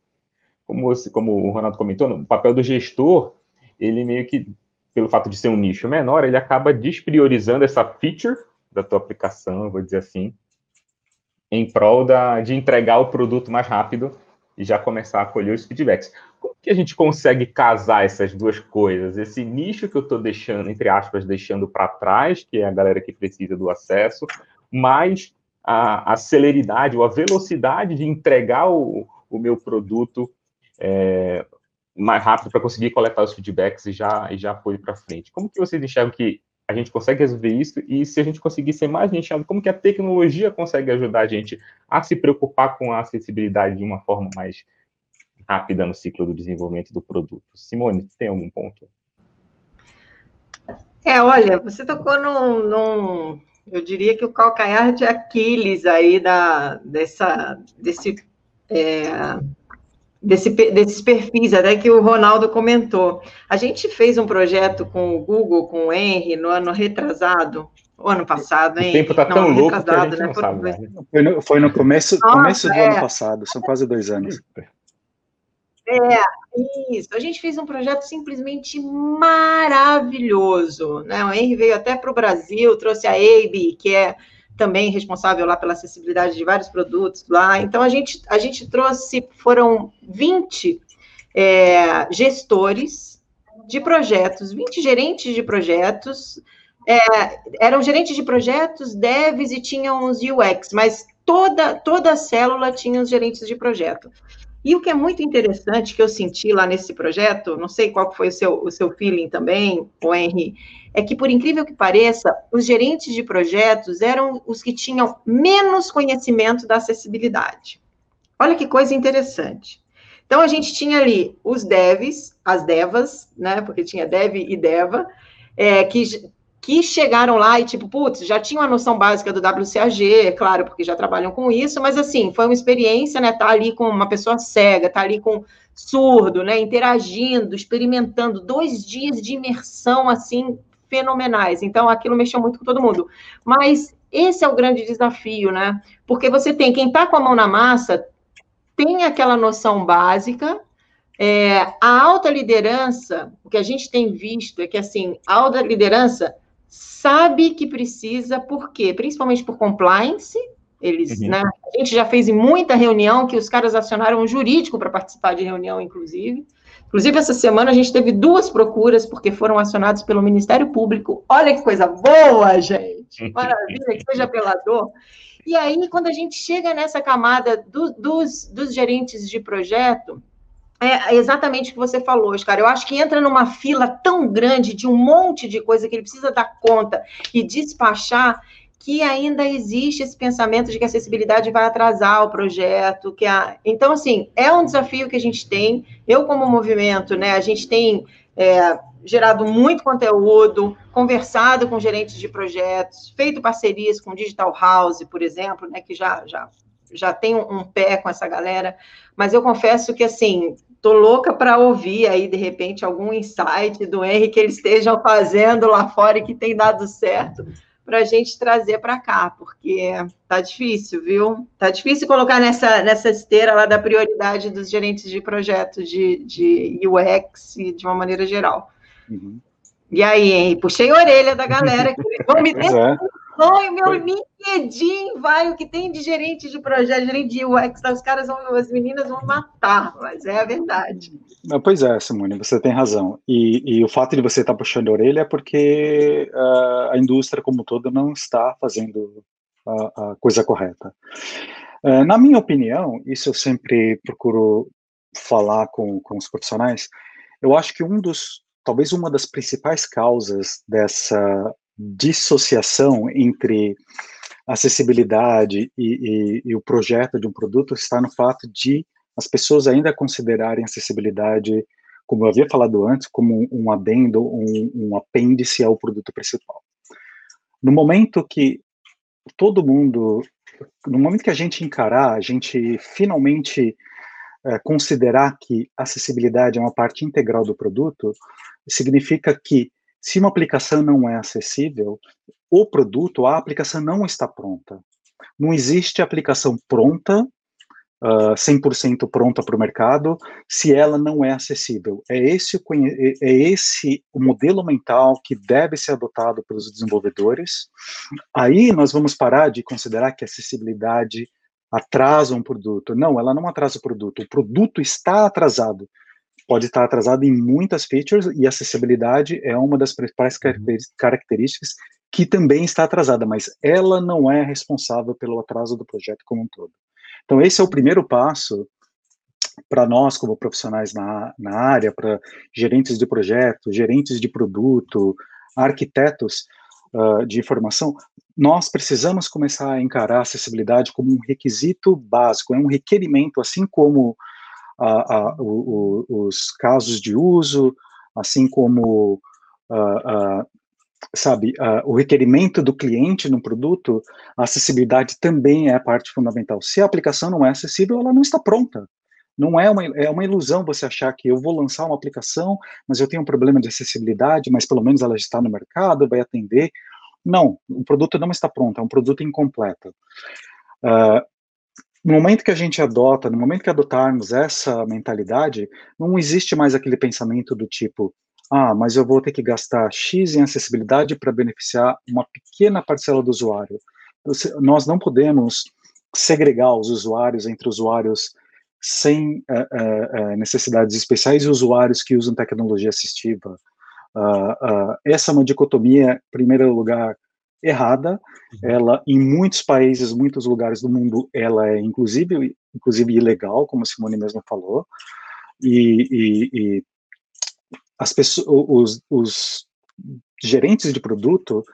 B: como, como o Ronaldo comentou, o papel do gestor, ele meio que pelo fato de ser um nicho menor, ele acaba despriorizando essa feature da tua aplicação, vou dizer assim, em prol da, de entregar o produto mais rápido e já começar a colher os feedbacks. Como que a gente consegue casar essas duas coisas? Esse nicho que eu estou deixando, entre aspas, deixando para trás, que é a galera que precisa do acesso, mais a, a celeridade ou a velocidade de entregar o, o meu produto é, mais rápido para conseguir coletar os feedbacks e já, e já foi para frente. Como que vocês enxergam que a gente consegue resolver isso e se a gente conseguir ser mais nichado, como que a tecnologia consegue ajudar a gente a se preocupar com a acessibilidade de uma forma mais rápida no ciclo do desenvolvimento do produto? Simone, tem algum ponto?
D: É, olha, você tocou num, num eu diria que o calcanhar de Aquiles aí da, dessa, desse é, desse, desses perfis, até que o Ronaldo comentou. A gente fez um projeto com o Google, com o Henry, no ano retrasado, o ano passado, hein?
B: O tempo está tão louco que a gente né? não sabe.
E: Né? Foi, no, foi no começo, Nossa, começo do é. ano passado, são quase dois anos.
D: É, isso. A gente fez um projeto simplesmente maravilhoso. Né? O Henry veio até para o Brasil, trouxe a Abe, que é também responsável lá pela acessibilidade de vários produtos lá. Então, a gente, a gente trouxe, foram 20 é, gestores de projetos, 20 gerentes de projetos, é, eram gerentes de projetos, devs e tinham os UX, mas toda, toda a célula tinha os gerentes de projeto. E o que é muito interessante que eu senti lá nesse projeto, não sei qual foi o seu, o seu feeling também, o Henry, é que, por incrível que pareça, os gerentes de projetos eram os que tinham menos conhecimento da acessibilidade. Olha que coisa interessante. Então, a gente tinha ali os devs, as devas, né? Porque tinha dev e deva, é, que, que chegaram lá e, tipo, putz, já tinham a noção básica do WCAG, claro, porque já trabalham com isso, mas, assim, foi uma experiência, né? Tá ali com uma pessoa cega, tá ali com surdo, né? Interagindo, experimentando, dois dias de imersão, assim, fenomenais. Então, aquilo mexeu muito com todo mundo. Mas esse é o grande desafio, né? Porque você tem quem está com a mão na massa, tem aquela noção básica. É, a alta liderança, o que a gente tem visto é que assim, a alta liderança sabe que precisa, por quê? Principalmente por compliance. Eles, uhum. né? A gente já fez em muita reunião que os caras acionaram um jurídico para participar de reunião, inclusive. Inclusive, essa semana a gente teve duas procuras, porque foram acionados pelo Ministério Público. Olha que coisa boa, gente! Maravilha, que seja pela dor. E aí, quando a gente chega nessa camada do, dos, dos gerentes de projeto, é exatamente o que você falou, Oscar. Eu acho que entra numa fila tão grande de um monte de coisa que ele precisa dar conta e despachar, que ainda existe esse pensamento de que a acessibilidade vai atrasar o projeto, que a... então assim é um desafio que a gente tem. Eu como movimento, né, a gente tem é, gerado muito conteúdo, conversado com gerentes de projetos, feito parcerias com Digital House, por exemplo, né, que já, já, já tem um, pé com essa galera, mas eu confesso que, assim, tô louca para ouvir aí, de repente, algum insight do Henry que eles estejam fazendo lá fora e que tem dado certo, para a gente trazer para cá, porque tá difícil, viu? Tá difícil colocar nessa, nessa esteira lá da prioridade dos gerentes de projetos de, de UX de uma maneira geral. Uhum. E aí, hein? Puxei a orelha da galera. Que vão me ter sonho, meu LinkedIn vai, o que tem de gerente de projeto, gerente de UX, os caras vão, as meninas vão matar, mas é a verdade.
E: Pois é, Simone, você tem razão. E, e o fato de você estar puxando a orelha é porque uh, a indústria como toda não está fazendo a, a coisa correta. Uh, na minha opinião, isso eu sempre procuro falar com, com os profissionais, eu acho que um dos talvez uma das principais causas dessa dissociação entre acessibilidade e, e, e, o projeto de um produto está no fato de as pessoas ainda considerarem acessibilidade, como eu havia falado antes, como um adendo, um, um apêndice ao produto principal. No momento que todo mundo, no momento que a gente encarar, a gente finalmente é, considerar que acessibilidade é uma parte integral do produto, significa que se uma aplicação não é acessível, o produto, a aplicação não está pronta. Não existe aplicação pronta, uh, 100% pronta para o mercado, se ela não é acessível. É esse, é esse o modelo mental que deve ser adotado pelos desenvolvedores. Aí nós vamos parar de considerar que acessibilidade atrasa um produto. Não, ela não atrasa o produto. O produto está atrasado pode estar atrasado em muitas features e acessibilidade é uma das principais uhum. características que também está atrasada, mas ela não é responsável pelo atraso do projeto como um todo. Então, esse é o primeiro passo para nós, como profissionais na, na área, para gerentes de projeto, gerentes de produto, arquitetos uh, de informação, nós precisamos começar a encarar a acessibilidade como um requisito básico, é um requerimento, assim como a, a, o, o, os casos de uso, assim como, a, sabe, o requerimento do cliente no produto, a acessibilidade também é a parte fundamental. Se a aplicação não é acessível, ela não está pronta. Não é uma, é uma ilusão você achar que eu vou lançar uma aplicação, mas eu tenho um problema de acessibilidade, mas pelo menos ela está no mercado, vai atender. Não, o produto não está pronto, é um produto incompleto. Uh, no momento que a gente adota, no momento que adotarmos essa mentalidade, não existe mais aquele pensamento do tipo, ah, mas eu vou ter que gastar X em acessibilidade para beneficiar uma pequena parcela do usuário. Nós não podemos segregar os usuários entre usuários sem uh, uh, necessidades especiais e usuários que usam tecnologia assistiva. Uh, essa é uma dicotomia, em primeiro lugar, errada. Uhum. Ela, em muitos países, muitos lugares do mundo, ela é inclusive, inclusive ilegal, como a Simone mesmo falou. E, e, e as pessoas, os, os gerentes de produto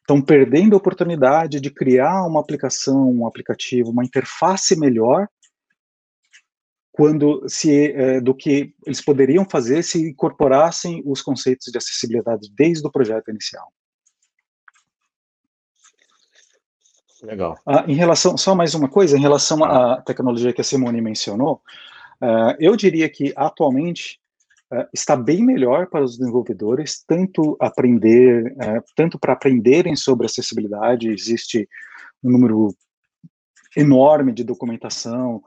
E: estão perdendo a oportunidade de criar uma aplicação, um aplicativo, uma interface melhor quando se é, do que eles poderiam fazer se incorporassem os conceitos de acessibilidade desde o projeto inicial.
B: Legal.
E: Ah, em relação, só mais uma coisa, em relação à ah. tecnologia que a Simone mencionou, uh, eu diria que atualmente uh, está bem melhor para os desenvolvedores, tanto aprender, uh, tanto para aprenderem sobre acessibilidade, existe um número enorme de documentação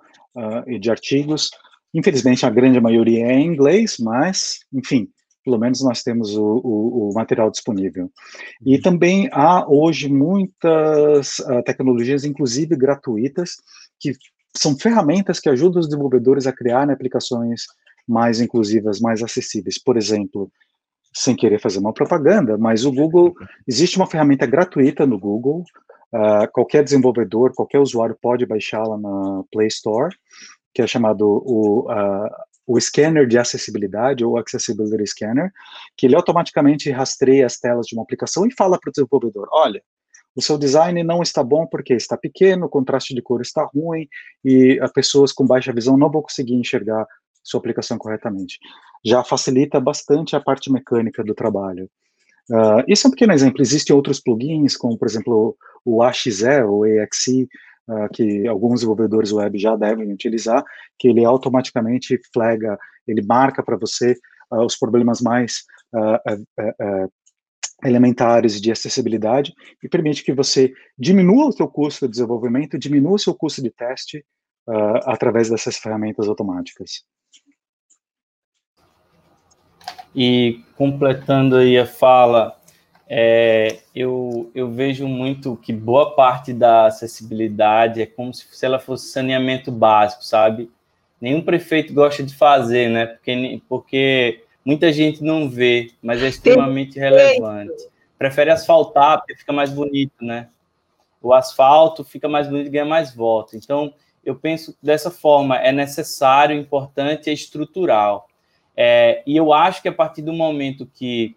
E: e de artigos. Infelizmente, a grande maioria é em inglês, mas, enfim, pelo menos nós temos o, o, o material disponível. E uhum. também há hoje muitas uh, tecnologias, inclusive gratuitas, que são ferramentas que ajudam os desenvolvedores a criar aplicações mais inclusivas, mais acessíveis. Por exemplo, sem querer fazer uma propaganda, mas o Google, existe uma ferramenta gratuita no Google, uh, qualquer desenvolvedor, qualquer usuário pode baixá-la na Play Store, que é chamado o uh, o scanner de acessibilidade, ou Accessibility Scanner, que ele automaticamente rastreia as telas de uma aplicação e fala para o desenvolvedor, olha, o seu design não está bom porque está pequeno, o contraste de cor está ruim, e as pessoas com baixa visão não vão conseguir enxergar sua aplicação corretamente. Já facilita bastante a parte mecânica do trabalho. Uh, isso é um pequeno exemplo. Existem outros plugins, como, por exemplo, o AXE, ou AXE, uh, que alguns desenvolvedores web já devem utilizar, que ele automaticamente flaga, ele marca para você uh, os problemas mais uh, elementares de acessibilidade e permite que você diminua o seu custo de desenvolvimento, diminua o seu custo de teste através dessas ferramentas automáticas.
C: E completando aí a fala, é, eu, eu vejo muito que boa parte da acessibilidade é como se, se ela fosse saneamento básico, sabe? Nenhum prefeito gosta de fazer, né? Porque, porque muita gente não vê, mas é extremamente relevante. Prefere asfaltar porque fica mais bonito, né? O asfalto fica mais bonito e ganha mais voto. Então, eu penso dessa forma, é necessário, importante, é estrutural. É, e eu acho que a partir do momento que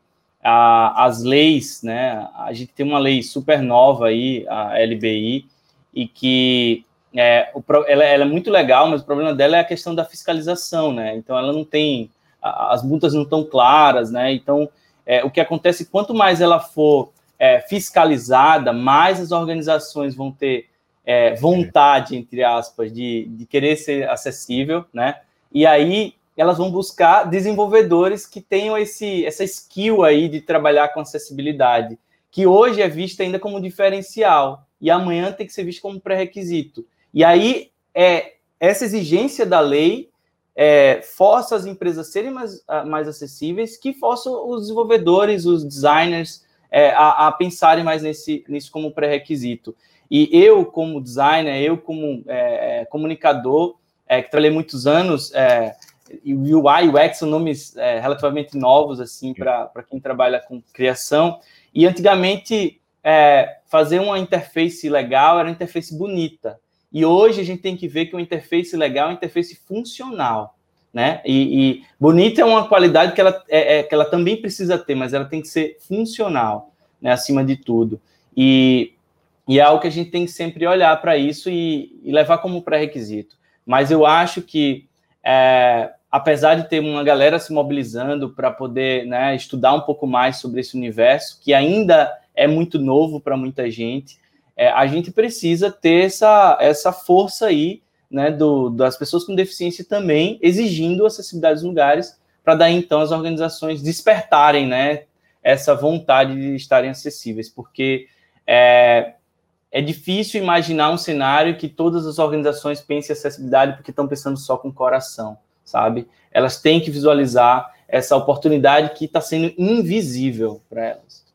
C: a, as leis, né? A gente tem uma lei super nova aí, a LBI, e que é, o, ela, ela, é muito legal, mas o problema dela é a questão da fiscalização, né? Então ela não tem, as multas não estão claras, né? Então é, o que acontece, quanto mais ela for é, fiscalizada, mais as organizações vão ter é, vontade, entre aspas, de, de querer ser acessível, né? E aí elas vão buscar desenvolvedores que tenham esse, essa skill aí de trabalhar com acessibilidade, que hoje é vista ainda como diferencial e amanhã tem que ser visto como pré-requisito. E aí é essa exigência da lei é, força as empresas a serem mais, mais acessíveis, que força os desenvolvedores, os designers é, a, a, pensarem mais nesse, nisso como pré-requisito. E eu, como designer, eu como é, é comunicador, é, que trabalhei muitos anos é, e o UI e o UX são nomes é, relativamente novos assim para quem trabalha com criação. E antigamente é, fazer uma interface legal era uma interface bonita. E hoje a gente tem que ver que uma interface legal é uma interface funcional. Né? E, e bonita é uma qualidade que ela, é, é, que ela também precisa ter, mas ela tem que ser funcional, né? acima de tudo. E, e é algo que a gente tem que sempre olhar para isso e, e levar como pré-requisito. Mas eu acho que é, apesar de ter uma galera se mobilizando para poder né, estudar um pouco mais sobre esse universo, que ainda é muito novo para muita gente, é, a gente precisa ter essa, essa força aí né, do, das pessoas com deficiência também exigindo acessibilidade dos lugares, para daí então as organizações despertarem né, essa vontade de estarem acessíveis, porque é, é difícil imaginar um cenário que todas as organizações pensem acessibilidade porque estão pensando só com o coração sabe? Elas têm que visualizar essa oportunidade que está sendo invisível para elas.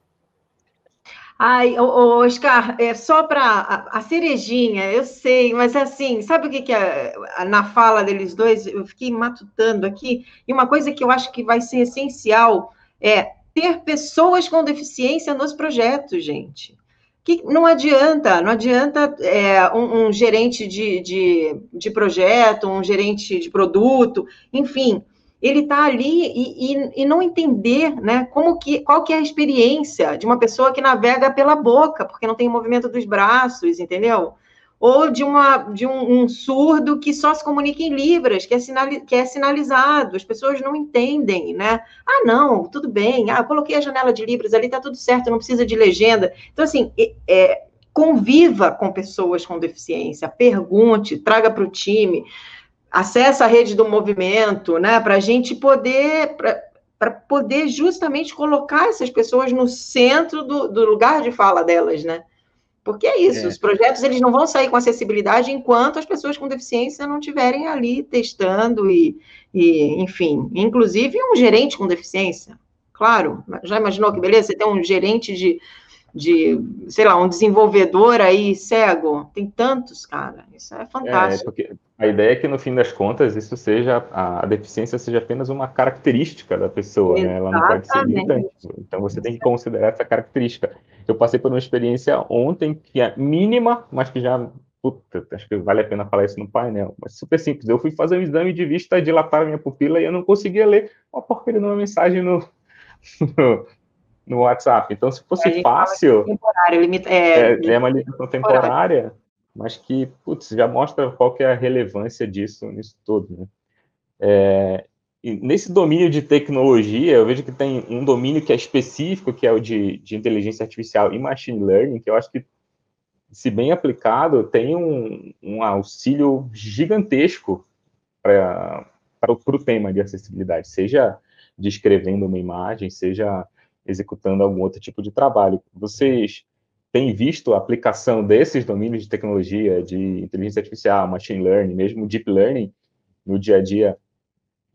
D: Ai, Oscar, é só para a, a, cerejinha, eu sei, mas assim, sabe o que, que é na fala deles dois? Eu fiquei matutando aqui, e uma coisa que eu acho que vai ser essencial é ter pessoas com deficiência nos projetos, gente que não adianta, não adianta é, um, um, gerente de, de, de, projeto, um gerente de produto, enfim, ele está ali e, e, e, não entender né, como que, qual que é a experiência de uma pessoa que navega pela boca, porque não tem movimento dos braços, entendeu? Ou de, uma, de um, um, surdo que só se comunica em Libras, que é, sinali, que é sinalizado, as pessoas não entendem, né? Ah, não, tudo bem, ah, coloquei a janela de Libras ali, tá tudo certo, não precisa de legenda. Então, assim, é, conviva com pessoas com deficiência, pergunte, traga para o time, acesse a rede do movimento, né? Para a gente poder. para poder justamente colocar essas pessoas no centro do, do lugar de fala delas, né? Porque é isso, é. os projetos eles não vão sair com acessibilidade enquanto as pessoas com deficiência não estiverem ali testando e, e, enfim, inclusive um gerente com deficiência. Claro, já imaginou que beleza? Você tem um gerente de, de, sei lá, um desenvolvedor aí cego? Tem tantos, cara. Isso é, é fantástico.
B: É, porque a ideia é que, no fim das contas, isso seja, a, deficiência seja apenas uma característica da pessoa, né? Ela não pode ser limitante. Então, você tem que considerar essa característica. Eu passei por uma experiência ontem que é mínima, mas que já Puta, acho que vale a pena falar isso no painel. Mas super simples. Eu fui fazer um exame de vista, dilatar a minha pupila e eu não conseguia ler uma porcaria de uma mensagem no, no, no WhatsApp. Então, se fosse fácil. Temporário, limita, é, é, é uma limitação temporária mas que, putz, já mostra qual que é a relevância disso, nisso tudo, né? É, e nesse domínio de tecnologia, eu vejo que tem um domínio que é específico, que é o de, de inteligência artificial e machine learning, que eu acho que, se bem aplicado, tem um, um auxílio gigantesco para o tema de acessibilidade, seja descrevendo uma imagem, seja executando algum outro tipo de trabalho. Vocês tem visto a aplicação desses domínios de tecnologia, de inteligência artificial, machine learning, mesmo deep learning, no dia a dia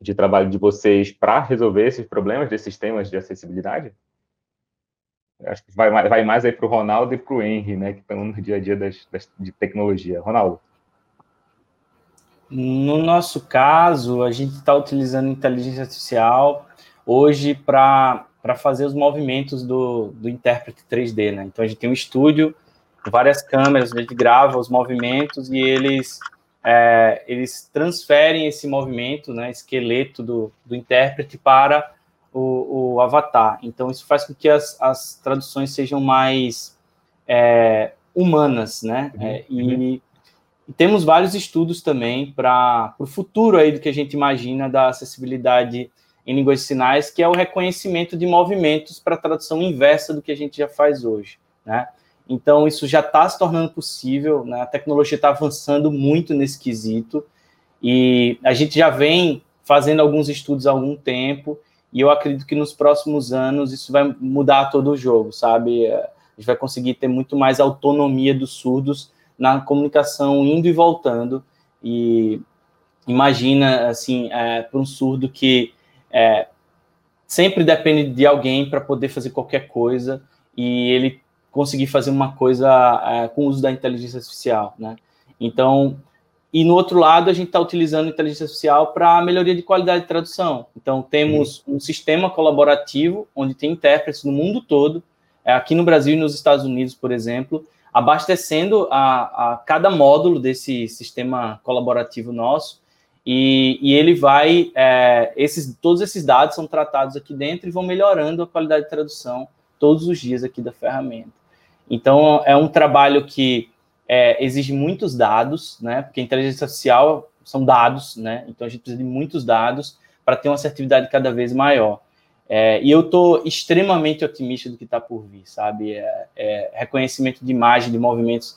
B: de trabalho de vocês para resolver esses problemas desses temas de acessibilidade? Acho que vai, vai mais aí para o Ronaldo e para o Henry, né, que estão no dia a dia das, das, de tecnologia. Ronaldo.
C: No nosso caso, a gente está utilizando inteligência artificial hoje para para fazer os movimentos do, do intérprete 3D, né? Então a gente tem um estúdio, várias câmeras, a gente grava os movimentos e eles é, eles transferem esse movimento, né, esqueleto do, do intérprete para o, o avatar. Então isso faz com que as, as traduções sejam mais é, humanas, né? Uhum. É, e, uhum. e, temos vários estudos também para o futuro aí do que a gente imagina da acessibilidade em línguas de sinais, que é o reconhecimento de movimentos para tradução inversa do que a gente já faz hoje, né? Então, isso já está se tornando possível, né? a tecnologia está avançando muito nesse quesito, e a gente já vem fazendo alguns estudos há algum tempo, e eu acredito que nos próximos anos isso vai mudar todo o jogo, sabe? A gente vai conseguir ter muito mais autonomia dos surdos na comunicação indo e voltando, e imagina, assim, é, para um surdo que é, sempre depende de alguém para poder fazer qualquer coisa e ele conseguir fazer uma coisa é, com o uso da inteligência artificial, né? Então, e no outro lado, a gente está utilizando a inteligência artificial para melhoria de qualidade de tradução. Então, temos uhum. um sistema colaborativo onde tem intérpretes no mundo todo, é, aqui no Brasil e nos Estados Unidos, por exemplo, abastecendo a, a cada módulo desse sistema colaborativo nosso e, e ele vai, é, esses, todos esses dados são tratados aqui dentro e vão melhorando a qualidade de tradução todos os dias aqui da ferramenta. Então, é um trabalho que é, exige muitos dados, né? Porque inteligência artificial são dados, né? Então, a gente precisa de muitos dados para ter uma assertividade cada vez maior. É, e eu estou extremamente otimista do que está por vir, sabe? É, é, reconhecimento de imagem, de movimentos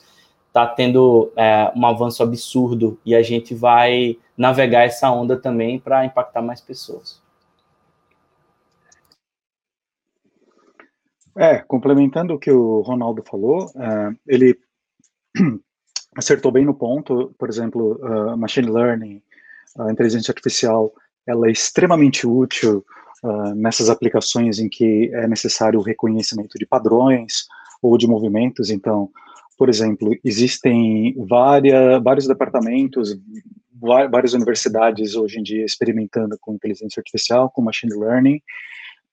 C: está tendo é, um avanço absurdo e a gente vai navegar essa onda também para impactar mais pessoas.
E: É, complementando o que o Ronaldo falou, é, ele acertou bem no ponto, por exemplo, uh, machine learning, a inteligência artificial, ela é extremamente útil uh, nessas aplicações em que é necessário o reconhecimento de padrões ou de movimentos, então, por exemplo, existem várias, vários departamentos, várias universidades hoje em dia experimentando com inteligência artificial, com machine learning,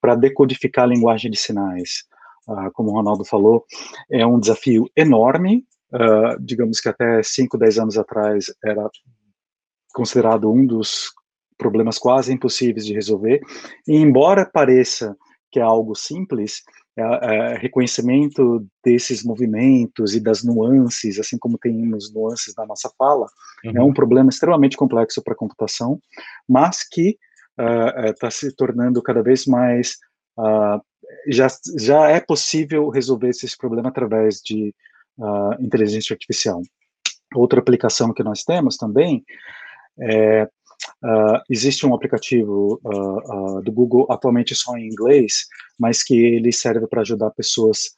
E: para decodificar a linguagem de sinais. Uh, como o Ronaldo falou, é um desafio enorme, uh, digamos que até 5, 10 anos atrás era considerado um dos problemas quase impossíveis de resolver, e embora pareça que é algo simples, é, é, reconhecimento desses movimentos e das nuances, assim como temos nuances na nossa fala, uhum. é um problema extremamente complexo para a computação, mas que está uh, uh, se tornando cada vez mais uh, já já é possível resolver esse problema através de inteligência artificial. Outra aplicação que nós temos também é Uh, existe um aplicativo uh, uh, do Google atualmente só em inglês, mas que ele serve para ajudar pessoas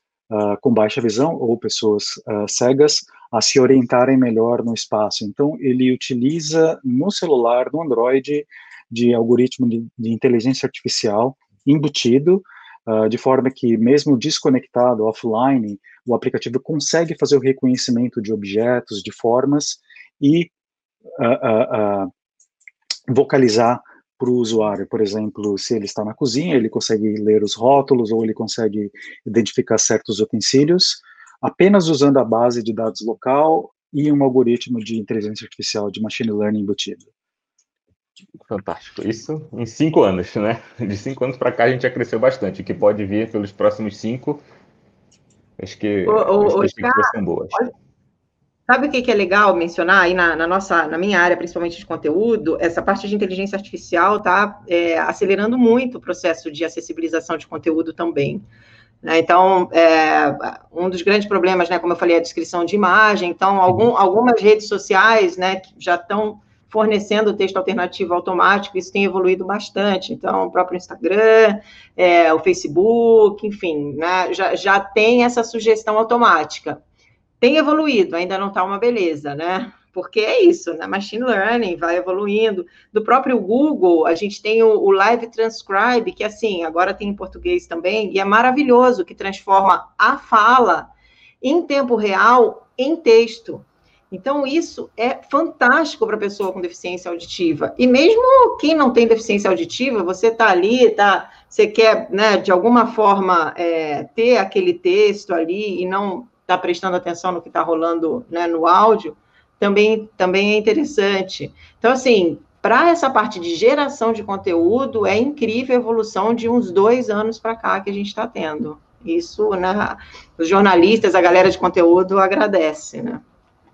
E: com baixa visão ou pessoas cegas a se orientarem melhor no espaço. Então, ele utiliza no celular, no Android, de algoritmo de, de inteligência artificial embutido, de forma que, mesmo desconectado, offline, o aplicativo consegue fazer o reconhecimento de objetos, de formas e uh, uh, uh, vocalizar para o usuário. Por exemplo, se ele está na cozinha, ele consegue ler os rótulos ou ele consegue identificar certos utensílios, apenas usando a base de dados local e um algoritmo de inteligência artificial de machine learning embutido.
B: Fantástico. Isso em cinco anos, né? De cinco anos para cá a gente já cresceu bastante. O que pode vir pelos próximos cinco, acho que
D: o, as perspectivas são boas. Sabe o que, é legal mencionar aí na, na, nossa, na minha área, principalmente de conteúdo? Essa parte de inteligência artificial está é, acelerando muito o processo de acessibilização de conteúdo também. Né? Então, é, um dos grandes problemas, né, como eu falei, é a descrição de imagem. Então, algum, algumas redes sociais né, já estão fornecendo texto alternativo automático, isso tem evoluído bastante. Então, o próprio Instagram, é, o Facebook, enfim, né, já, já tem essa sugestão automática tem evoluído, ainda não está uma beleza, né? Porque é isso, né? Machine learning vai evoluindo. Do próprio Google, a gente tem o, o Live Transcribe, que assim, agora tem em português também, e é maravilhoso, que transforma a fala em tempo real em texto. Então, isso é fantástico para a pessoa com deficiência auditiva. E mesmo quem não tem deficiência auditiva, você está ali, tá, você quer, né, de alguma forma, é, ter aquele texto ali e não está prestando atenção no que está rolando né, no áudio, também, também é interessante. Então, assim, para essa parte de geração de conteúdo, é incrível a evolução de uns dois anos para cá que a gente está tendo. Isso, né, os jornalistas, a galera de conteúdo agradece, né?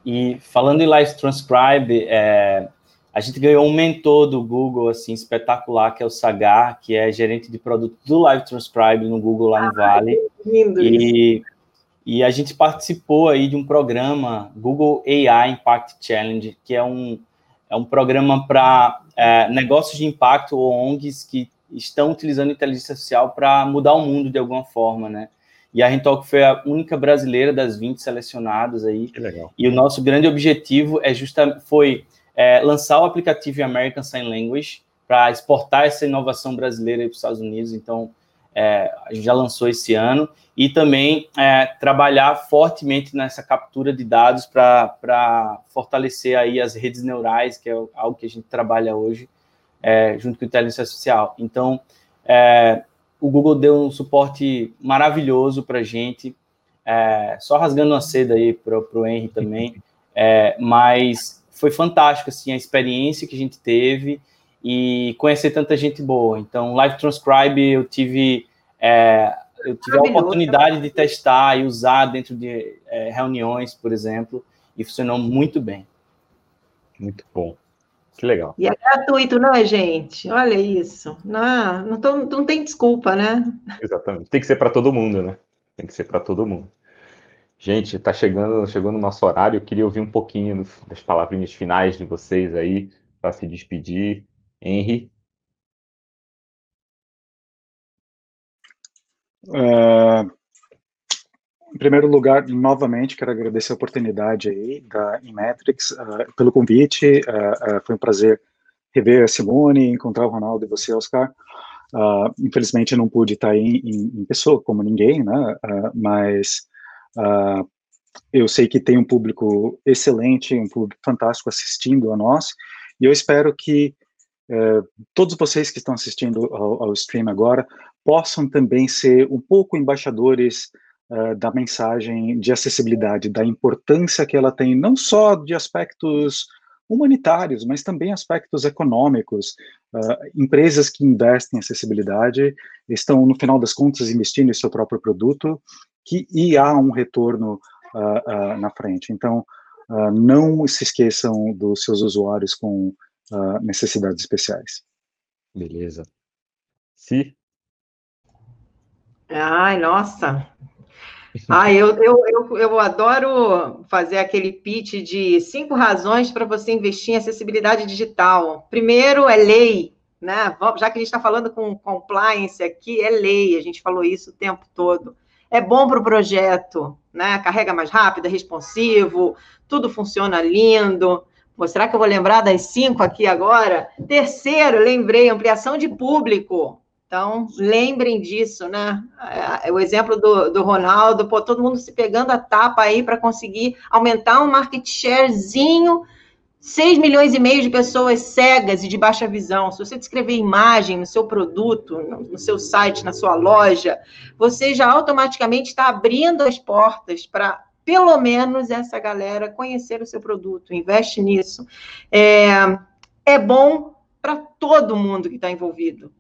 C: E falando em Live Transcribe, é, a gente ganhou um mentor do Google, assim, espetacular, que é o Sagar, que é gerente de produto do Live Transcribe no Google lá no ah, Vale. Lindo e isso. E a gente participou aí de um programa, Google AI Impact Challenge, que é um, é um programa para é, negócios de impacto ou ONGs que estão utilizando inteligência artificial para mudar o mundo de alguma forma, né? E a Rentalk foi a única brasileira das 20 selecionadas aí.
B: Que legal.
C: E o nosso grande objetivo é justamente foi é, lançar o aplicativo American Sign Language para exportar essa inovação brasileira para os Estados Unidos. Então, é, a gente já lançou esse ano, e também é, trabalhar fortemente nessa captura de dados para fortalecer aí as redes neurais, que é algo que a gente trabalha hoje, é, junto com a inteligência artificial. Então, é, o Google deu um suporte maravilhoso para a gente, é, só rasgando uma seda aí para o Henry também, é, mas foi fantástico, assim, a experiência que a gente teve, e conhecer tanta gente boa. Então, Live Transcribe eu tive, é, eu tive a oportunidade de testar e usar dentro de é, reuniões, por exemplo, e funcionou muito bem.
B: Muito bom. Que legal.
D: E é gratuito, não é, gente? Olha isso. Não, não, tô, não tem desculpa, né?
B: Exatamente. Tem que ser para todo mundo, né? Tem que ser para todo mundo. Gente, está chegando, chegando o nosso horário. Eu queria ouvir um pouquinho das palavrinhas finais de vocês aí, para se despedir. Henry?
E: Uh, em primeiro lugar, novamente, quero agradecer a oportunidade aí da Inmetrics uh, pelo convite. Uh, foi um prazer rever a Simone, encontrar o Ronaldo e você, Oscar. infelizmente, não pude estar aí em, em pessoa, como ninguém, né? mas eu sei que tem um público excelente, um público fantástico assistindo a nós, e eu espero que todos vocês que estão assistindo ao, ao, stream agora possam também ser um pouco embaixadores uh, da mensagem de acessibilidade, da importância que ela tem, não só de aspectos humanitários, mas também aspectos econômicos. Uh, empresas que investem em acessibilidade estão, no final das contas, investindo em seu próprio produto que, e há um retorno uh, uh, na frente. Então, não se esqueçam dos seus usuários com necessidades especiais.
B: Beleza. Sim.
D: Ai, nossa, ah, eu, eu, eu, eu adoro fazer aquele pitch de cinco razões para você investir em acessibilidade digital. Primeiro é lei, né? Já que a gente está falando com compliance aqui, é lei, a gente falou isso o tempo todo. É bom para o projeto, né? Carrega mais rápido, é responsivo, tudo funciona lindo. Será que eu vou lembrar das cinco aqui agora? Terceiro, lembrei, ampliação de público. Então, lembrem disso, né? É, o exemplo do, do Ronaldo, pô, todo mundo se pegando a tapa aí para conseguir aumentar um market sharezinho, 6 milhões e meio de pessoas cegas e de baixa visão. Se você descrever imagem no seu produto, no seu site, na sua loja, você já automaticamente está abrindo as portas para pelo menos essa galera conhecer o seu produto, investe nisso. É, é bom para todo mundo que está envolvido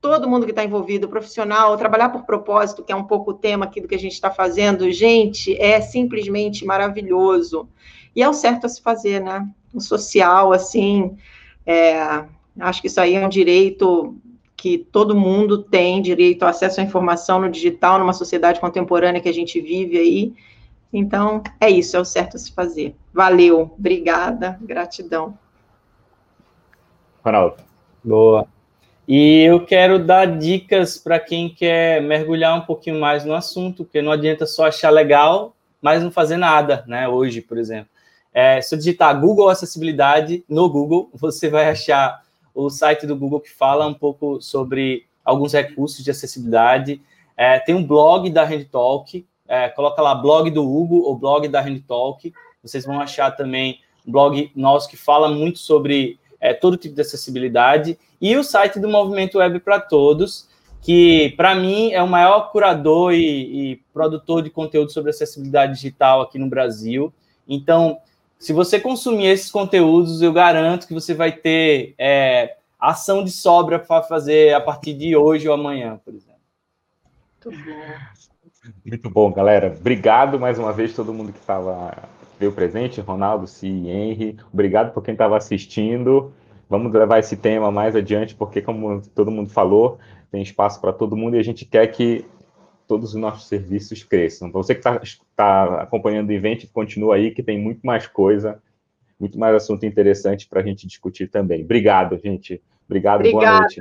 D: todo mundo que está envolvido, profissional, trabalhar por propósito, que é um pouco o tema aqui do que a gente está fazendo, gente, é simplesmente maravilhoso. E é o certo a se fazer, né? O social, assim, é, acho que isso aí é um direito que todo mundo tem, direito ao acesso à informação no digital, numa sociedade contemporânea que a gente vive aí. Então, é isso, é o certo a se fazer. Valeu, obrigada, gratidão.
C: Ronaldo. Boa. E eu quero dar dicas para quem quer mergulhar um pouquinho mais no assunto, porque não adianta só achar legal, mas não fazer nada, né? Hoje, por exemplo. É, se eu digitar Google Acessibilidade no Google, você vai achar o site do Google que fala um pouco sobre alguns recursos de acessibilidade. É, tem um blog da HandTalk, é, coloca lá blog do Hugo ou blog da HandTalk. Vocês vão achar também um blog nosso que fala muito sobre é, todo tipo de acessibilidade, e o site do Movimento Web para Todos, que para mim é o maior curador e, e, produtor de conteúdo sobre acessibilidade digital aqui no Brasil. Então, se você consumir esses conteúdos, eu garanto que você vai ter é, ação de sobra para fazer a partir de hoje ou amanhã, por exemplo.
B: Muito bom. Muito bom, galera. Obrigado mais uma vez todo mundo que estava veio presente, Ronaldo, Si, Henry. Obrigado por quem estava assistindo. Vamos levar esse tema mais adiante, porque, como todo mundo falou, tem espaço para todo mundo e a gente quer que todos os nossos serviços cresçam. Então, você que está tá acompanhando o evento, continua aí, que tem muito mais coisa, muito mais assunto interessante para a gente discutir também. Obrigado, gente. Obrigado,
D: Obrigada.
B: boa noite.